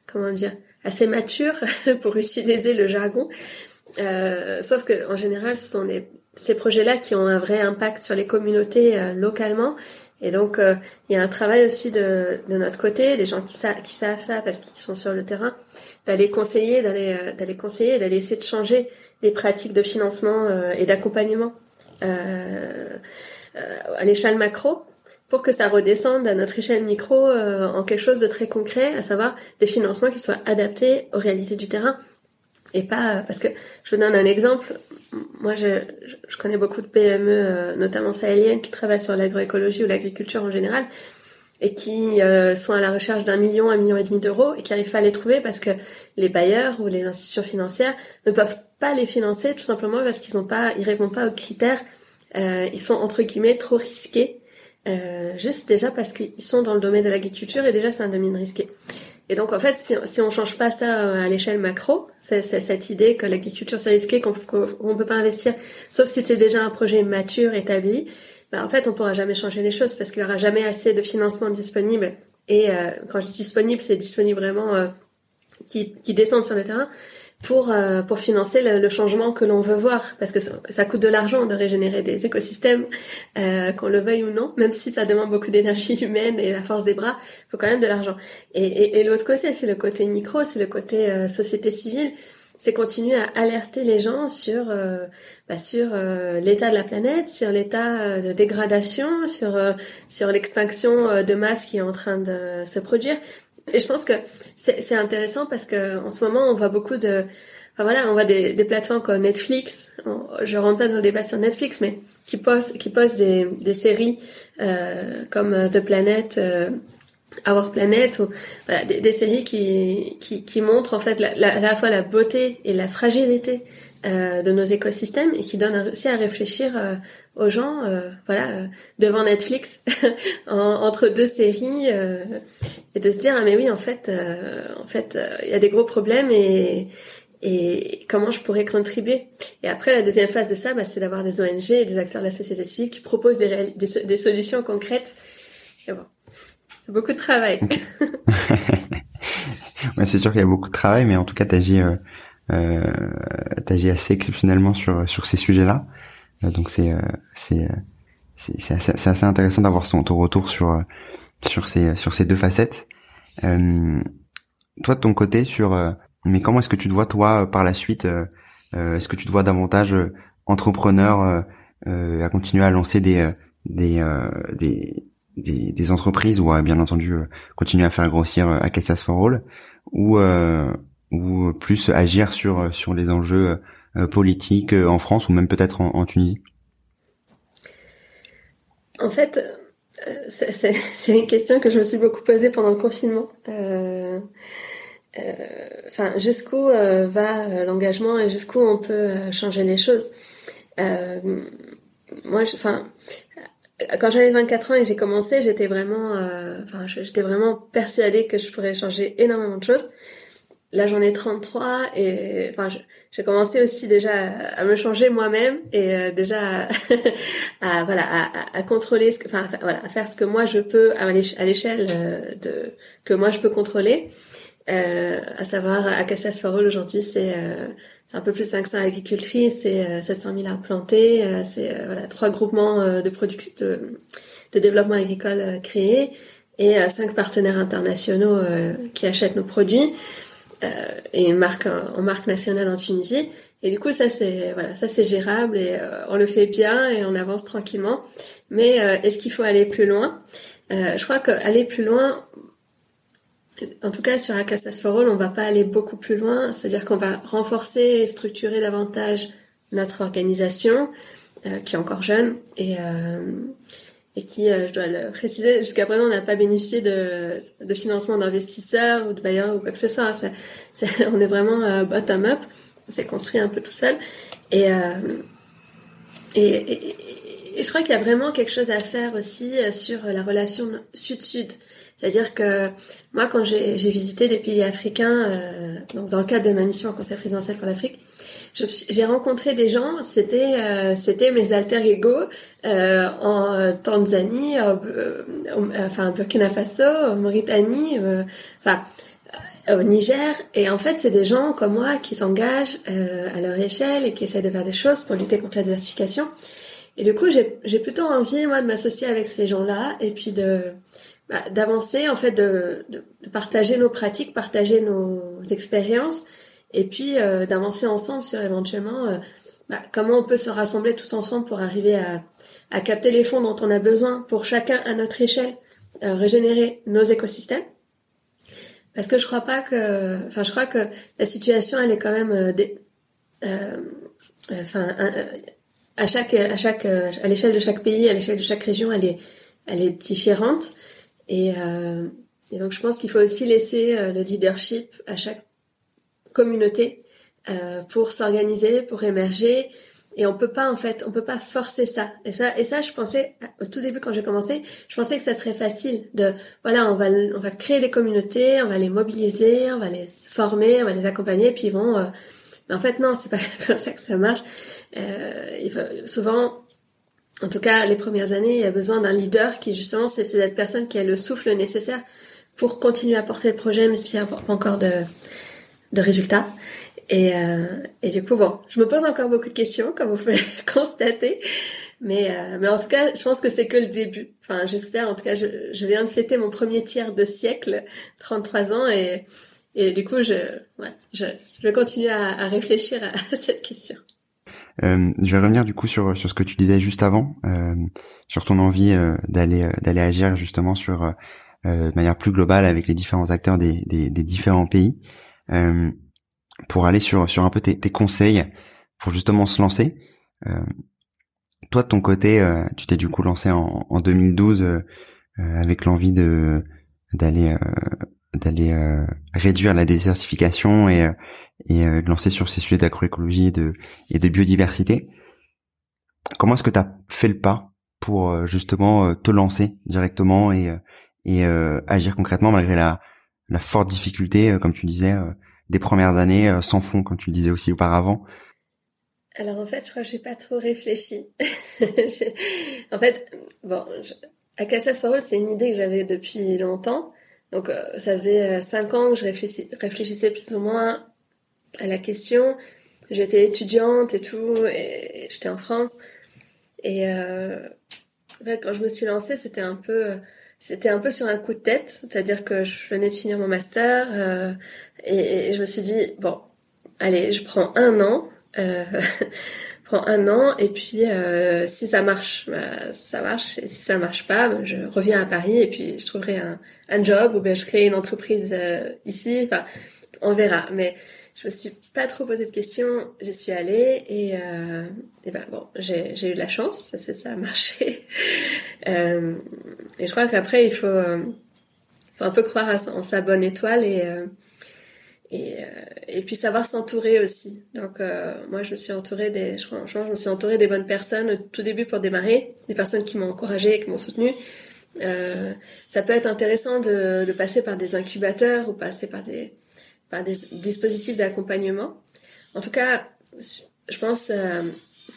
comment dire, assez matures pour utiliser le jargon. sauf que, en général, ce sont des, ces projets-là qui ont un vrai impact sur les communautés localement et donc, euh, il y a un travail aussi de, de notre côté, des gens qui, qui savent ça parce qu'ils sont sur le terrain, d'aller conseiller, d'aller euh, conseiller, d'aller essayer de changer des pratiques de financement euh, et d'accompagnement à l'échelle macro pour que ça redescende à notre échelle micro en quelque chose de très concret, à savoir des financements qui soient adaptés aux réalités du terrain. Et pas parce que je vous donne un exemple moi je, je, connais beaucoup de PME euh, notamment sahéliennes qui travaillent sur l'agroécologie ou l'agriculture en général et qui euh, sont à la recherche d'un million un million et demi d'euros et qui arrivent pas à les trouver parce que les bailleurs ou les institutions financières ne peuvent pas les financer tout simplement parce qu'ils ont pas ils répondent pas aux critères euh, ils sont entre guillemets trop risqués juste déjà parce qu'ils sont dans le domaine de l'agriculture et déjà c'est un domaine risqué et donc en fait, si, si on change pas ça euh, à l'échelle macro, c'est cette idée que l'agriculture c'est risqué, qu'on ne peut pas investir, sauf si c'est déjà un projet mature, établi, bah, en fait on pourra jamais changer les choses parce qu'il y aura jamais assez de financement disponible. Et euh, quand je dis disponible, c'est disponible vraiment euh, qui, qui sur le terrain pour euh, pour financer le, changement que l'on veut voir. Parce que ça, coûte de l'argent de régénérer des écosystèmes euh, qu'on le veuille ou non. Même si ça demande beaucoup d'énergie humaine et la force des bras il faut quand même de l'argent. Et, et, et l'autre côté c'est le côté micro c'est le côté euh, société civile. C'est continuer à alerter les gens sur bah, sur l'état de la planète, sur l'état de dégradation, sur sur l'extinction de masse qui est en train de se produire. Et je pense que c'est intéressant parce que en ce moment, on voit beaucoup de, voilà, on voit des, des plateformes comme Netflix. Je rentre pas dans le débat sur Netflix, mais qui posent, qui posent des, des séries euh, comme euh, The Planet, euh, Our Planet, ou voilà, des, des séries qui, qui, qui montrent en fait la, la, à la fois la beauté et la fragilité euh, de nos écosystèmes et qui donnent aussi à réfléchir euh, aux gens, euh, voilà, euh, devant Netflix, en, entre deux séries, euh, et de se dire ah mais oui en fait, en fait, il y a des gros problèmes et et comment je pourrais contribuer. Et après la deuxième phase de ça, bah, c'est d'avoir des ONG et des acteurs de la société civile qui proposent des, des, des solutions concrètes. Et bon, beaucoup de travail. ouais, c'est sûr qu'il y a beaucoup de travail, mais en tout cas, t'agis, euh, euh, t'agis assez exceptionnellement sur sur ces sujets-là. Euh, donc c'est euh, c'est euh, c'est assez, assez, intéressant d'avoir son ton retour sur sur ces sur ces deux facettes. toi de ton côté sur mais comment est-ce que tu te vois toi par la suite Est-ce que tu te vois davantage entrepreneur à continuer à lancer des des, des des, des, entreprises ou bien entendu continuer à faire grossir à Kansas for All ou ou plus agir sur sur les enjeux euh, politique euh, en France ou même peut-être en, Tunisie? En fait, euh, c'est une question que je me suis beaucoup posée pendant le confinement. Euh, enfin, jusqu'où va l'engagement et jusqu'où on peut changer les choses? moi, enfin, quand j'avais 24 ans et j'ai commencé, j'étais vraiment, enfin, j'étais vraiment persuadée que je pourrais changer énormément de choses. Là j'en ai 33 et enfin j'ai commencé aussi déjà à me changer moi-même et euh, déjà à, voilà à, à, contrôler ce que enfin voilà à faire ce que moi je peux à l'échelle euh, de que moi je peux contrôler. Euh, à savoir à Cassas Forol aujourd'hui c'est euh, c'est un peu plus de 500 agricultrices c'est 700 000 arbres plantés c'est voilà trois groupements de production de, de développement agricole créés et cinq partenaires internationaux qui achètent nos produits. euh, et une marque en marque nationale en Tunisie. Et du coup, ça c'est voilà, ça c'est gérable et euh, on le fait bien et on avance tranquillement. Mais euh, est-ce qu'il faut aller plus loin? Je crois qu'aller plus loin, en tout cas sur Acacias for All, on va pas aller beaucoup plus loin. C'est-à-dire qu'on va renforcer et structurer davantage notre organisation, qui est encore jeune et et qui, euh, je dois le préciser, jusqu'à présent, on n'a pas bénéficié de, de financement d'investisseurs ou de bailleurs ou quoi que ce soit. Ça, on est vraiment euh, bottom-up. On s'est construit un peu tout seul. Et, euh, et, et, et, je crois qu'il y a vraiment quelque chose à faire aussi sur la relation sud-sud. C'est-à-dire que moi, quand j'ai visité des pays africains, donc dans le cadre de ma mission au Conseil présidentiel pour l'Afrique, j'ai rencontré des gens, c'était euh, c'était mes alter ego euh, en Tanzanie, euh, enfin Burkina Faso, en Mauritanie, enfin au Niger. Et en fait, c'est des gens comme moi qui s'engagent à leur échelle et qui essaient de faire des choses pour lutter contre la désertification. Et du coup, j'ai plutôt envie moi de m'associer avec ces gens-là et puis de bah, d'avancer en fait de, de partager nos pratiques, partager nos expériences et puis euh, d'avancer ensemble sur éventuellement euh, bah, comment on peut se rassembler tous ensemble pour arriver à, à capter les fonds dont on a besoin pour chacun à notre échelle euh, régénérer nos écosystèmes. Parce que je crois pas que enfin je crois que la situation elle est quand même des, enfin à chaque à chaque à l'échelle de chaque pays à l'échelle de chaque région elle est elle est différente. Et, et donc je pense qu'il faut aussi laisser le leadership à chaque communauté euh, pour s'organiser, pour émerger. Et on peut pas en fait, on peut pas forcer ça. Et ça, et ça, je pensais au tout début quand j'ai commencé, je pensais que ça serait facile de, voilà, on va, on va créer des communautés, on va les mobiliser, on va les former, on va les accompagner, puis ils vont. Euh, mais en fait, non, c'est pas comme ça que ça marche. Euh, il faut, souvent, en tout cas, les premières années, il y a besoin d'un leader qui justement, c'est cette personne qui a le souffle nécessaire pour continuer à porter le projet, mais s'il n'y a pas encore de de résultats. Et, euh, et du coup, bon, je me pose encore beaucoup de questions, comme vous pouvez constater. Mais, euh, mais en tout cas, je pense que c'est que le début. Enfin, j'espère. En tout cas, je, je viens de fêter mon premier tiers de siècle, 33 ans, et, et du coup, je, ouais, je, je vais continuer à, à réfléchir à, cette question. Euh, je vais revenir du coup sur sur ce que tu disais juste avant, euh, sur ton envie euh, d'aller d'aller agir justement sur de manière plus globale avec les différents acteurs des, des, des différents pays. Euh, pour aller sur sur un peu tes, tes, conseils pour justement se lancer. Euh, toi de ton côté, euh, tu t'es du coup lancé en, en 2012 avec l'envie de d'aller d'aller réduire la désertification et et de lancer sur ces sujets d'agroécologie et de et de biodiversité. Comment est-ce que tu as fait le pas pour justement te lancer directement et et agir concrètement malgré la la forte difficulté, euh, comme tu disais, euh, des premières années euh, sans fond, comme tu le disais aussi auparavant Alors en fait, je crois que j'ai pas trop réfléchi. en fait, bon, je... All, c'est une idée que j'avais depuis longtemps. Donc ça faisait cinq ans que je réfléchissais plus ou moins à la question. J'étais étudiante et tout, et j'étais en France. Et quand je me suis lancée, c'était un peu c'était un peu sur un coup de tête, c'est-à-dire que je venais de finir mon master euh, et, je me suis dit bon, allez, je prends un an, euh, prends un an et puis euh, si ça marche, bah, ça marche et si ça marche pas, bah, je reviens à Paris et puis je trouverai un, un job ou bien je crée une entreprise euh, ici. Enfin, on verra. Mais je me suis pas trop posé de questions, j'y suis allée et, euh, et ben bon, j'ai, eu de la chance, ça, ça a marché. euh, et je crois qu'après il faut, euh, faut un peu croire en sa bonne étoile et euh, et, euh, et puis savoir s'entourer aussi. Donc moi je me suis entourée des, je, franchement je me suis entourée des bonnes personnes au tout début pour démarrer, des personnes qui m'ont encouragée, qui m'ont soutenue. Euh, ça peut être intéressant de, de passer par des incubateurs ou passer par des par des dispositifs d'accompagnement. En tout cas, je pense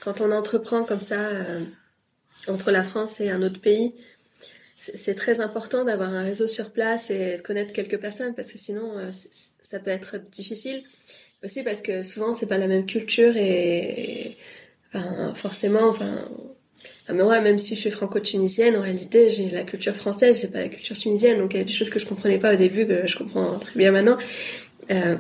quand on entreprend comme ça entre la France et un autre pays, c'est très important d'avoir un réseau sur place et de connaître quelques personnes parce que sinon ça peut être difficile. Aussi parce que souvent c'est pas la même culture et, forcément enfin mais même si je suis franco-tunisienne en réalité j'ai la culture française j'ai pas la culture tunisienne. Donc il y a des choses que je comprenais pas au début que je comprends très bien maintenant euh,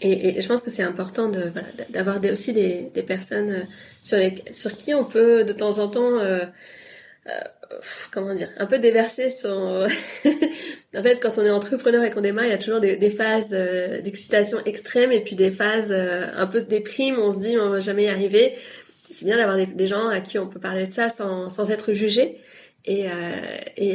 et, et, je pense que c'est important de voilà, d'avoir des, aussi des, des personnes euh, sur les sur qui on peut de temps en temps euh, euh, comment dire, un peu déverser son... en fait, quand on est entrepreneur et qu'on démarre, il y a toujours des, des phases euh, d'excitation extrême et puis des phases un peu de déprime. On se dit, on va jamais y arriver. C'est bien d'avoir des, gens à qui on peut parler de ça sans, sans être jugé et, et,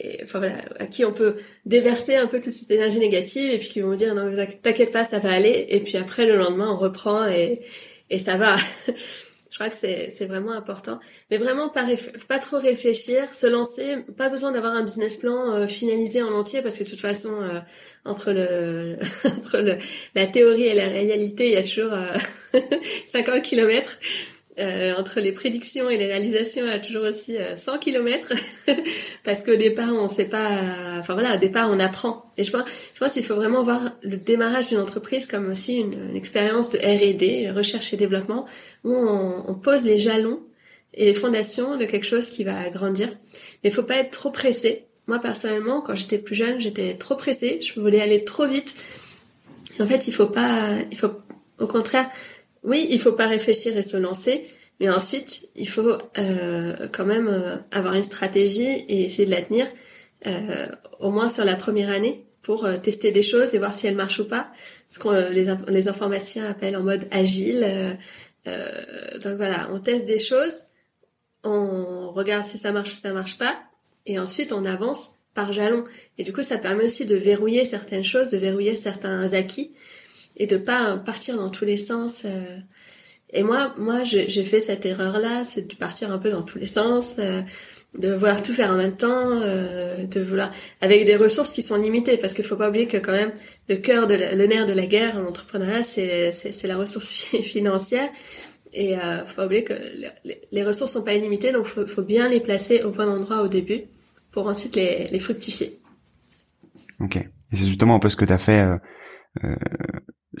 et, enfin voilà, à qui on peut déverser un peu toute cette énergie négative et puis qui vont dire, non, t'inquiète pas, ça va aller. Et puis après, le lendemain, on reprend et, et ça va. Je crois que c'est, c'est vraiment important. Mais vraiment pas, pas trop réfléchir, se lancer, pas besoin d'avoir un business plan euh, finalisé en entier parce que de toute façon, euh, entre le entre le, la théorie et la réalité, il y a toujours 50 euh, kilomètres. Euh, entre les prédictions et les réalisations, a toujours aussi 100 euh, km parce qu'au départ, on sait pas. Enfin voilà, au départ, on apprend. Et je pense, je pense qu'il faut vraiment voir le démarrage d'une entreprise comme aussi une, expérience de R&D, recherche et développement, où on, on, pose les jalons et les fondations de quelque chose qui va grandir. Mais il faut pas être trop pressé. Moi personnellement, quand j'étais plus jeune, j'étais trop pressée. Je voulais aller trop vite. en fait, il faut pas. Il faut au contraire oui, il faut pas réfléchir et se lancer, mais ensuite, il faut euh, quand même euh, avoir une stratégie et essayer de la tenir, euh, au moins sur la première année, pour euh, tester des choses et voir si elles marchent ou pas. Ce qu'on les, les informaticiens appellent en mode agile. donc voilà, on teste des choses, on regarde si ça marche ou ça marche pas, et ensuite on avance par jalon. Et du coup, ça permet aussi de verrouiller certaines choses, de verrouiller certains acquis et de pas partir dans tous les sens. Euh. Et moi, moi, j'ai fait cette erreur-là, c'est de partir un peu dans tous les sens, euh, de vouloir tout faire en même temps, euh, de vouloir avec des ressources qui sont limitées, parce qu'il faut pas oublier que quand même le cœur de le nerf de la guerre en entrepreneuriat, c'est c'est la ressource financière. Et euh, faut pas oublier que les, ressources sont pas illimitées, donc faut, faut bien les placer au bon endroit au début pour ensuite les, les fructifier. Ok. Et c'est justement un peu ce que tu as fait euh,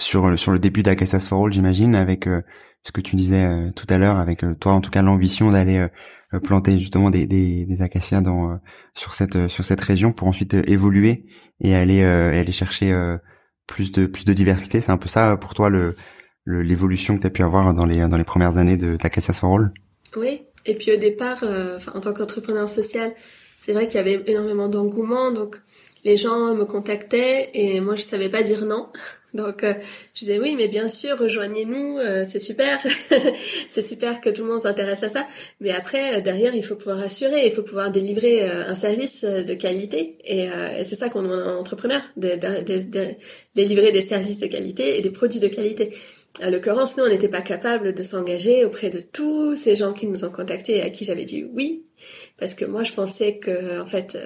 sur sur le début d'Acacias for All, j'imagine, avec euh, ce que tu disais euh, tout à l'heure, avec euh, toi en tout cas l'ambition d'aller planter justement des, des, des acacias dans sur cette sur cette région pour ensuite évoluer et aller aller chercher plus de plus de diversité. C'est un peu ça pour toi le l'évolution que tu as pu avoir dans les dans les premières années de d'Acacias for All? Oui, et puis au départ, en tant qu'entrepreneur social, c'est vrai qu'il y avait énormément d'engouement, donc les gens me contactaient et moi je savais pas dire non. Donc euh, je disais oui mais bien sûr rejoignez-nous, euh, c'est super, c'est super que tout le monde s'intéresse à ça. Mais après derrière il faut pouvoir assurer, il faut pouvoir délivrer euh, un service de qualité et, c'est ça qu'on est entrepreneur, de, de, de, délivrer des services de qualité et des produits de qualité. À l'occurrence, nous, on n'était pas capable de s'engager auprès de tous ces gens qui nous ont contactés et à qui j'avais dit oui, parce que moi, je pensais que, en fait,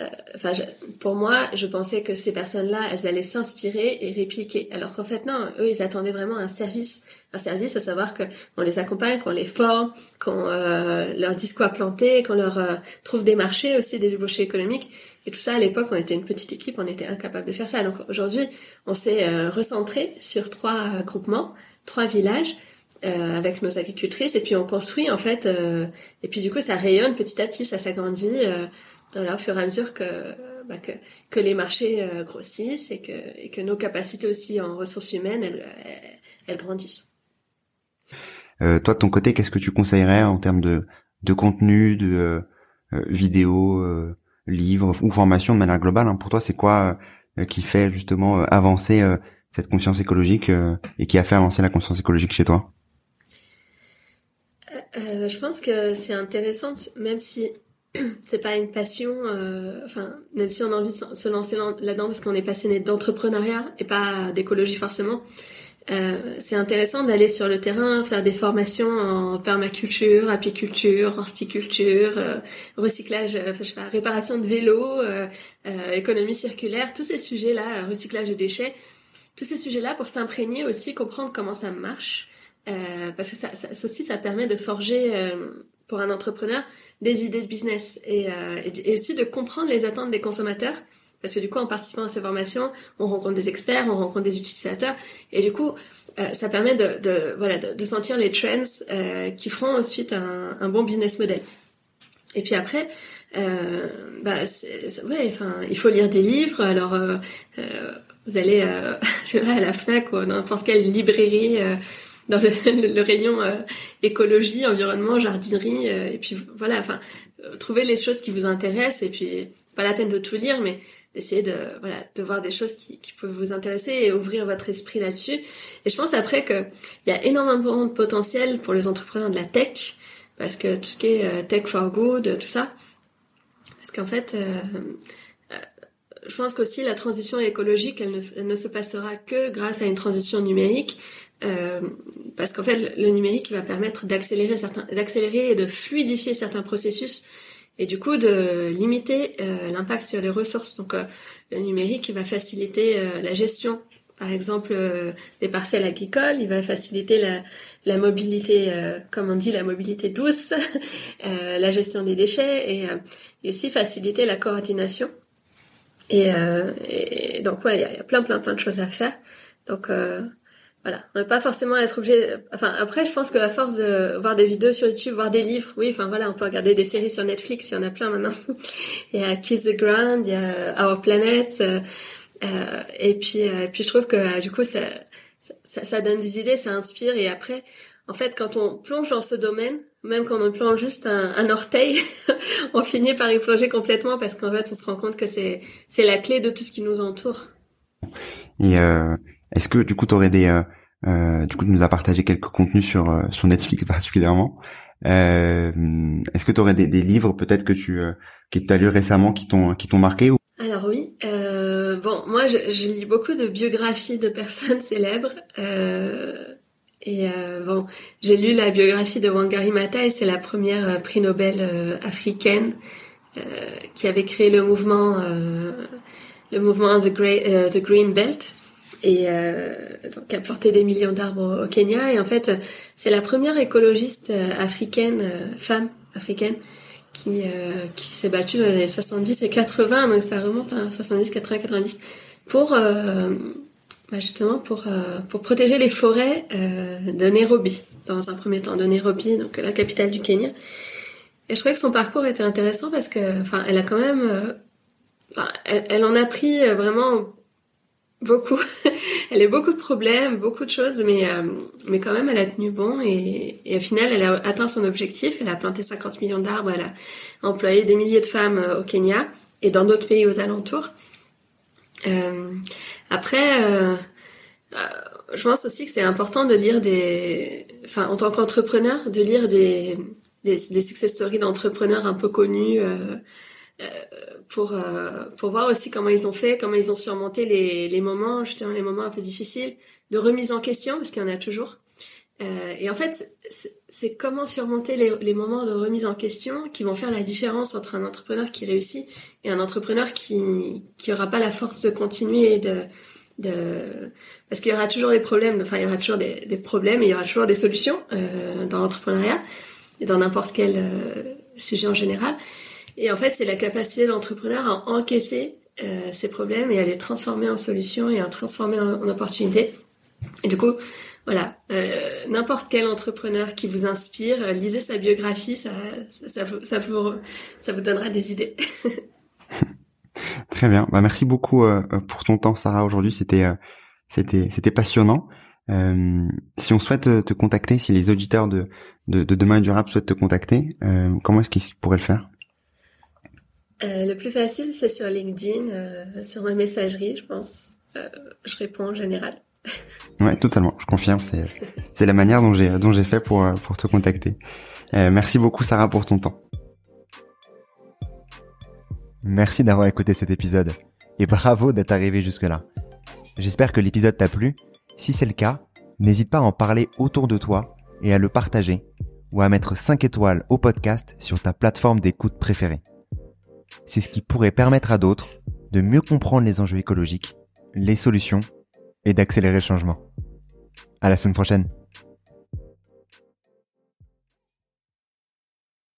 euh, enfin, pour moi, je pensais que ces personnes-là, elles allaient s'inspirer et répliquer. Alors qu'en fait, non, eux, ils attendaient vraiment un service, un service, à savoir que on les accompagne, qu'on les forme, qu'on euh, leur dise quoi planter, qu'on leur euh, trouve des marchés aussi, des débouchés économiques. Et tout ça, à l'époque, on était une petite équipe, on était incapable de faire ça. Donc aujourd'hui, on s'est recentré sur trois groupements, trois villages. avec nos agricultrices et puis on construit en fait et puis du coup ça rayonne petit à petit ça s'agrandit voilà, au fur et à mesure que, bah, que, que les marchés euh, grossissent et que, et que nos capacités aussi en ressources humaines, elles, elles, grandissent. Euh, toi, de ton côté, qu'est-ce que tu conseillerais en termes de, de contenu, de euh, euh vidéos, euh, livres ou formation de manière globale hein? Pour toi, c'est quoi qui fait justement avancer cette conscience écologique et qui a fait avancer la conscience écologique chez toi? Je pense que c'est intéressant, même si c'est pas une passion, euh, enfin, même si on a envie de se lancer là-dedans parce qu'on est passionné d'entrepreneuriat et pas d'écologie forcément, euh, c'est intéressant d'aller sur le terrain, faire des formations en permaculture, apiculture, horticulture, euh, recyclage, euh, enfin, je sais pas, réparation de vélos, économie circulaire, tous ces sujets-là, recyclage de déchets. tous ces sujets-là pour s'imprégner aussi, comprendre comment ça marche, euh, parce que ça, ça, aussi, ça permet de forger euh, pour un entrepreneur des idées de business et, euh, et, aussi de comprendre les attentes des consommateurs. Parce que du coup, en participant à ces formations, on rencontre des experts, on rencontre des utilisateurs, et du coup, euh, ça permet de, de voilà de, de, sentir les trends euh, qui feront ensuite un, un, bon business model. Et puis après, euh, bah, c'est, ouais, enfin, il faut lire des livres. Alors, euh, euh vous allez, je sais pas, à la Fnac ou n'importe quelle librairie dans le, le, rayon écologie, environnement, jardinerie, et puis voilà, enfin, trouver les choses qui vous intéressent et puis pas la peine de tout lire, mais d'essayer de voilà de voir des choses qui, qui peuvent vous intéresser et ouvrir votre esprit là-dessus. Et je pense après que il y a énormément de potentiel pour les entrepreneurs de la tech parce que tout ce qui est euh, tech for good, tout ça, parce qu'en fait, euh, euh, je pense qu'aussi la transition écologique, elle ne, elle ne, se passera que grâce à une transition numérique. Euh, parce qu'en fait, le numérique va permettre d'accélérer certains, d'accélérer et de fluidifier certains processus et du coup de limiter euh, l'impact sur les ressources. Donc euh, le numérique va faciliter euh, la gestion, par exemple des parcelles agricoles, il va faciliter la, la mobilité, comme on dit, la mobilité douce, la gestion des déchets et, et, aussi faciliter la coordination. Et, et donc ouais, il y, a plein plein plein de choses à faire. Donc voilà, on va pas forcément être obligé. Enfin, après, je pense qu'à force de voir des vidéos sur YouTube, voir des livres, oui, enfin voilà, on peut regarder des séries sur Netflix, il y en a plein maintenant. il y a Kiss the Ground, il y a Our Planet, euh, euh et puis, euh, et puis je trouve que euh, du coup, ça, ça, ça, donne des idées, ça inspire, et après, en fait, quand on plonge dans ce domaine, même quand on plonge juste un, un orteil, on finit par y plonger complètement parce qu'en fait, on se rend compte que c'est c'est la clé de tout ce qui nous entoure. Et euh, est-ce que du coup, tu aurais des... Euh, euh, du coup, tu nous as partagé quelques contenus sur, euh, sur Netflix particulièrement. Euh, Est-ce que tu aurais des, des, livres peut-être que tu euh, que as lu récemment qui t'ont qui t'ont marqué ou... Alors oui, euh, bon moi je, je, lis beaucoup de biographies de personnes célèbres et bon j'ai lu la biographie de Wangari Maathai, c'est la première prix Nobel africaine qui avait créé le mouvement le mouvement the, Grey, the Green Belt et euh, donc a planté des millions d'arbres au, Kenya. Et en fait, c'est la première écologiste euh, africaine, euh, femme africaine, qui, euh, qui s'est battue dans les années 70 et 80, donc ça remonte à 70, 80, 90, pour bah justement pour pour protéger les forêts de Nairobi dans un premier temps, de Nairobi, donc la capitale du Kenya. Et je trouvais que son parcours était intéressant parce que, enfin, elle a quand même, elle, elle en a pris vraiment Beaucoup. elle a eu beaucoup de problèmes, beaucoup de choses, mais euh, mais quand même, elle a tenu bon et, et au final, elle a atteint son objectif. Elle a planté 50 millions d'arbres, elle a employé des milliers de femmes euh, au Kenya et dans d'autres pays aux alentours. Euh, après, euh, je pense aussi que c'est important de lire des, enfin, en tant qu'entrepreneur, de lire des des, des success stories d'entrepreneurs un peu connus. Pour euh, pour voir aussi comment ils ont fait, comment ils ont surmonté les les moments justement les moments un peu difficiles de remise en question parce qu'il y en a toujours. Euh, et en fait, c'est comment surmonter les, les, moments de remise en question qui vont faire la différence entre un entrepreneur qui réussit et un entrepreneur qui qui aura pas la force de continuer de de parce qu'il y aura toujours des problèmes. Enfin, il y aura toujours des, des problèmes et il y aura toujours des solutions euh, dans l'entrepreneuriat et dans n'importe quel euh, sujet en général. Et en fait, c'est la capacité de l'entrepreneur à encaisser euh, ses problèmes et à les transformer en solutions et à transformer en, opportunités. Et du coup, voilà, euh, n'importe quel entrepreneur qui vous inspire, euh, lisez sa biographie, ça, ça, vous, ça, vous, ça vous donnera des idées. Très bien, bah, merci beaucoup euh, pour ton temps, Sarah. Aujourd'hui, c'était euh, passionnant. Euh, si on souhaite te contacter, si les auditeurs de, de, de Demain Durable souhaitent te contacter, comment est-ce qu'ils pourraient le faire? Euh, le plus facile, c'est sur LinkedIn, euh, sur ma messagerie, je pense. Euh, je réponds en général. ouais, totalement. Je confirme. C'est la manière dont j'ai dont j'ai fait pour pour te contacter. merci beaucoup, Sarah, pour ton temps. Merci d'avoir écouté cet épisode et bravo d'être arrivé jusque-là. J'espère que l'épisode t'a plu. Si c'est le cas, n'hésite pas à en parler autour de toi et à le partager ou à mettre 5 étoiles au podcast sur ta plateforme d'écoute préférée c'est ce qui pourrait permettre à d'autres de mieux comprendre les enjeux écologiques, les solutions et d'accélérer le changement. À la semaine prochaine.